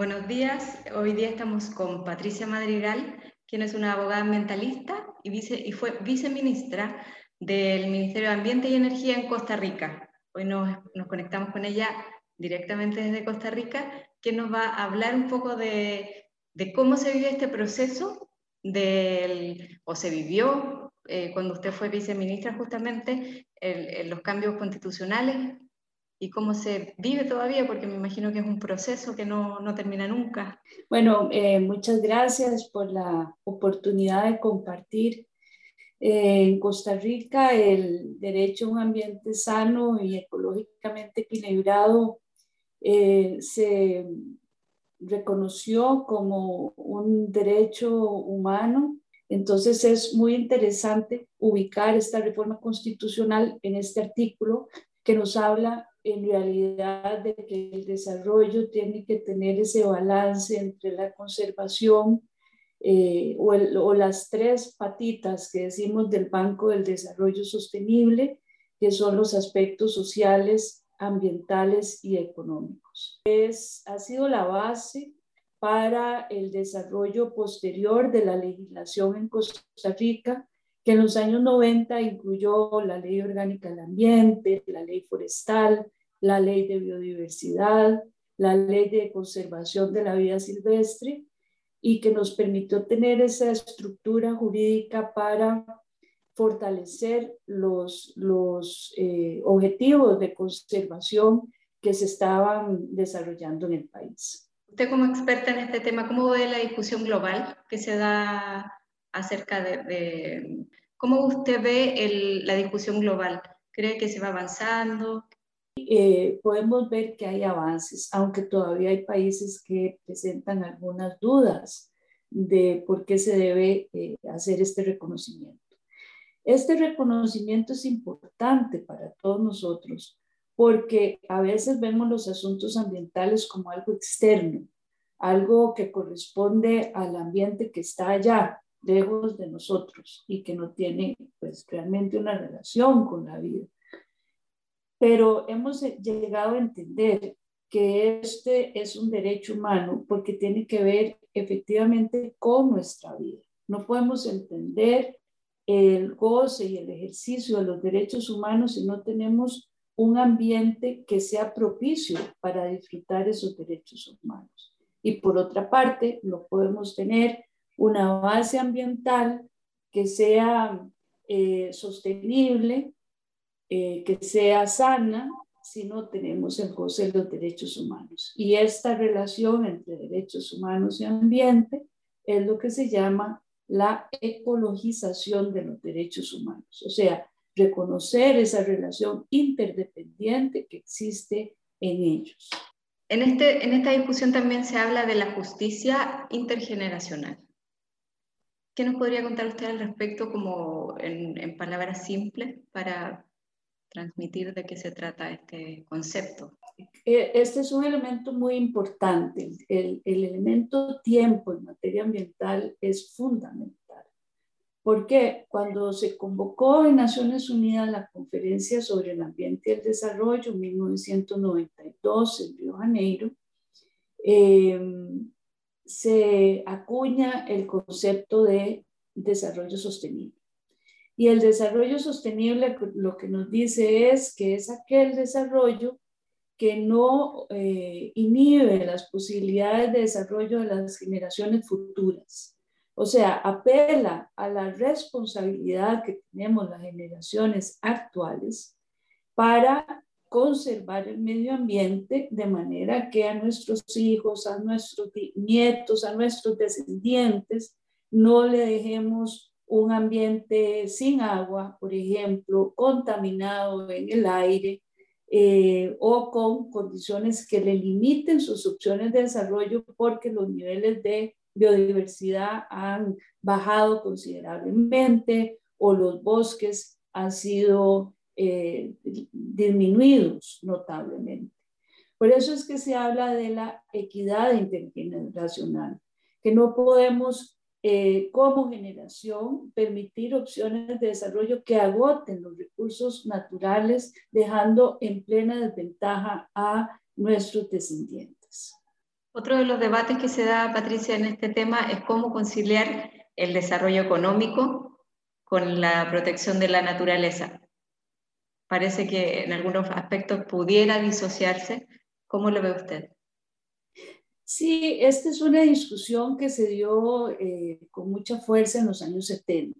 Buenos días. Hoy día estamos con Patricia Madrigal, quien es una abogada ambientalista y, fue viceministra del Ministerio de Ambiente y Energía en Costa Rica. Hoy nos, conectamos con ella directamente desde Costa Rica, que nos va a hablar un poco de, cómo se vive este proceso, del, o se vivió eh, cuando usted fue viceministra justamente, el, los cambios constitucionales y cómo se vive todavía, porque me imagino que es un proceso que no, no termina nunca. Bueno, eh, muchas gracias por la oportunidad de compartir. Eh, en Costa Rica el derecho a un ambiente sano y ecológicamente equilibrado eh, se reconoció como un derecho humano. Entonces es muy interesante ubicar esta reforma constitucional en este artículo que nos habla en realidad de que el desarrollo tiene que tener ese balance entre la conservación eh, o, o, las tres patitas que decimos del Banco del Desarrollo Sostenible, que son los aspectos sociales, ambientales y económicos. Es, ha sido la base para el desarrollo posterior de la legislación en Costa Rica que en los años 90 incluyó la Ley Orgánica del Ambiente, la Ley Forestal, la Ley de Biodiversidad, la Ley de Conservación de la Vida Silvestre y que nos permitió tener esa estructura jurídica para fortalecer los, los eh, objetivos de conservación que se estaban desarrollando en el país. Usted como experta en este tema, ¿cómo ve la discusión global que se da acerca de, cómo usted ve la discusión global. ¿Cree que se va avanzando? Eh, podemos ver que hay avances, aunque todavía hay países que presentan algunas dudas de por qué se debe eh, hacer este reconocimiento. Este reconocimiento es importante para todos nosotros porque a veces vemos los asuntos ambientales como algo externo, algo que corresponde al ambiente que está allá, lejos de nosotros y que no tiene pues realmente una relación con la vida. Pero hemos llegado a entender que este es un derecho humano porque tiene que ver efectivamente con nuestra vida. No podemos entender el goce y el ejercicio de los derechos humanos si no tenemos un ambiente que sea propicio para disfrutar esos derechos humanos. Y por otra parte, lo podemos tener una base ambiental que sea eh, sostenible, eh, que sea sana, si no tenemos goce de los derechos humanos. Y esta relación entre derechos humanos y ambiente es lo que se llama la ecologización de los derechos humanos, o sea, reconocer esa relación interdependiente que existe en ellos. En, este, en esta discusión también se habla de la justicia intergeneracional. ¿Qué nos podría contar usted al respecto como en, palabras simples para transmitir de qué se trata este concepto? Eh, este es un elemento muy importante. El, el, elemento tiempo en materia ambiental es fundamental. Porque cuando se convocó en Naciones Unidas la conferencia sobre el ambiente y el desarrollo en 1992 en Río Janeiro, eh, se acuña el concepto de desarrollo sostenible. Y el desarrollo sostenible lo que nos dice es que es aquel desarrollo que no eh, inhibe las posibilidades de desarrollo de las generaciones futuras. O sea, apela a la responsabilidad que tenemos las generaciones actuales para conservar el medio ambiente de manera que a nuestros hijos, a nuestros nietos, a nuestros descendientes, no le dejemos un ambiente sin agua, por ejemplo, contaminado en el aire eh, o con condiciones que le limiten sus opciones de desarrollo porque los niveles de biodiversidad han bajado considerablemente o los bosques han sido eh, disminuidos notablemente. Por eso es que se habla de la equidad intergeneracional, que no podemos eh, como generación permitir opciones de desarrollo que agoten los recursos naturales, dejando en plena desventaja a nuestros descendientes. Otro de los debates que se da, Patricia, en este tema es cómo conciliar el desarrollo económico con la protección de la naturaleza. Parece que en algunos aspectos pudiera disociarse. ¿Cómo lo ve usted? Sí, esta es una discusión que se dio eh, con mucha fuerza en los años 70,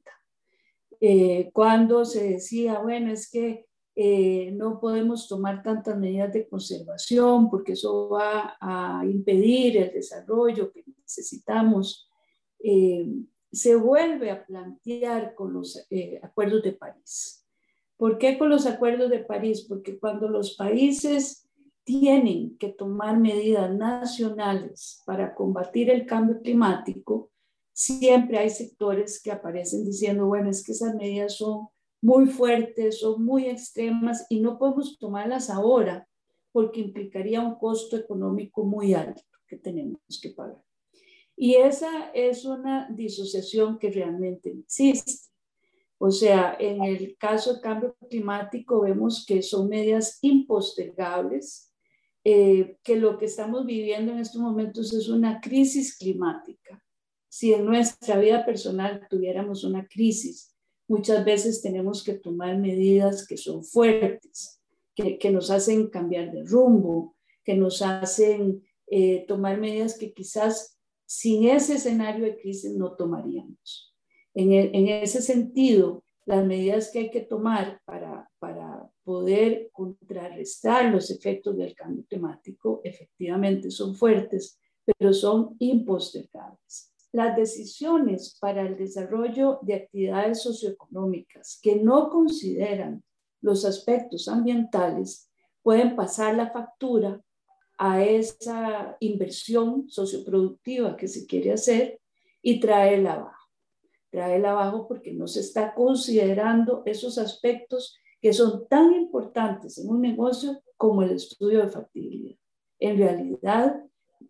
eh, cuando se decía, bueno, es que eh, no podemos tomar tantas medidas de conservación porque eso va a impedir el desarrollo que necesitamos. se vuelve a plantear con los acuerdos de París. ¿Por qué con los acuerdos de París? Porque cuando los países tienen que tomar medidas nacionales para combatir el cambio climático, siempre hay sectores que aparecen diciendo, bueno, es que esas medidas son muy fuertes, son muy extremas y no podemos tomarlas ahora porque implicaría un costo económico muy alto que tenemos que pagar. Y esa es una disociación que realmente existe. O sea, en el caso del cambio climático vemos que son medidas impostergables eh, que lo que estamos viviendo en estos momentos es una crisis climática. Si en nuestra vida personal tuviéramos una crisis, muchas veces tenemos que tomar medidas que son fuertes, que, nos hacen cambiar de rumbo, que nos hacen eh, tomar medidas que quizás sin ese escenario de crisis no tomaríamos. En, e, en ese sentido, las medidas que hay que tomar para, para poder contrarrestar los efectos del cambio climático efectivamente son fuertes, pero son impostergables. Las decisiones para el desarrollo de actividades socioeconómicas que no consideran los aspectos ambientales pueden pasar la factura a esa inversión socioproductiva que se quiere hacer y traerla abajo. Traerla abajo porque no se está considerando esos aspectos que son tan importantes en un negocio como el estudio de factibilidad. En realidad,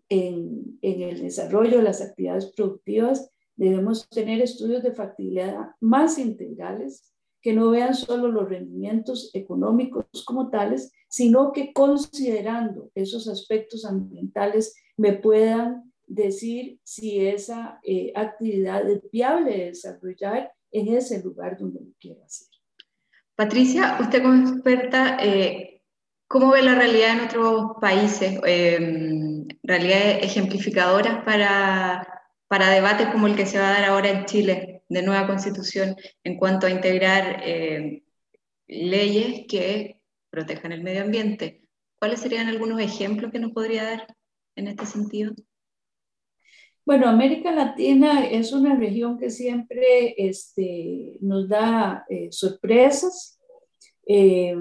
en, en, el desarrollo de las actividades productivas, debemos tener estudios de factibilidad más integrales que no vean solo los rendimientos económicos como tales, sino que considerando esos aspectos ambientales me puedan decir si esa eh, actividad es viable de desarrollar en ese lugar donde lo quiero hacer. Patricia, usted como experta, eh, ¿cómo ve la realidad en otros países? Eh, realidades ejemplificadoras para, para debates como el que se va a dar ahora en Chile, de nueva constitución, en cuanto a integrar eh, leyes que protejan el medio ambiente. ¿Cuáles serían algunos ejemplos que nos podría dar en este sentido? Bueno, América Latina es una región que siempre este, nos da eh, sorpresas, eh,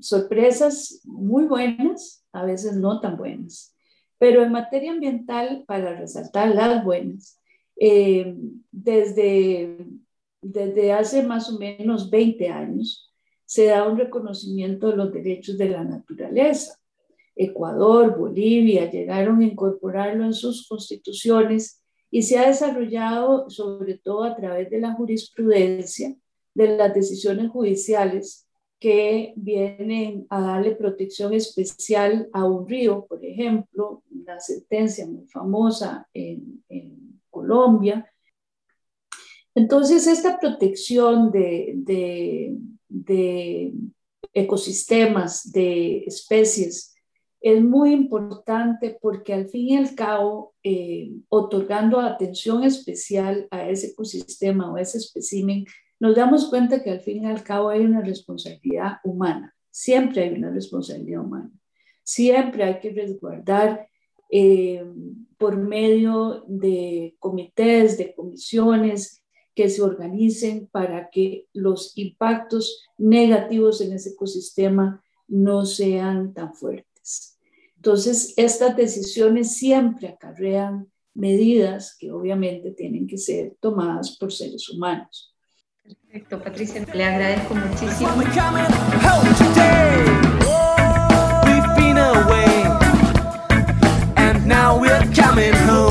sorpresas muy buenas, a veces no tan buenas. Pero en materia ambiental, para resaltar las buenas, eh, desde, desde hace más o menos 20 años se da un reconocimiento de los derechos de la naturaleza. Ecuador, Bolivia, llegaron a incorporarlo en sus constituciones y se ha desarrollado sobre todo a través de la jurisprudencia, de las decisiones judiciales que vienen a darle protección especial a un río, por ejemplo, una sentencia muy famosa en, Colombia. Entonces, esta protección de ecosistemas, de especies, es muy importante porque al fin y al cabo, eh, otorgando atención especial a ese ecosistema o ese espécimen, nos damos cuenta que al fin y al cabo hay una responsabilidad humana. Siempre hay una responsabilidad humana. Siempre hay que resguardar eh, por medio de comités, de comisiones que se organicen para que los impactos negativos en ese ecosistema no sean tan fuertes. Entonces, estas decisiones siempre acarrean medidas que obviamente tienen que ser tomadas por seres humanos. Perfecto, Patricia, le agradezco muchísimo. now we're coming home.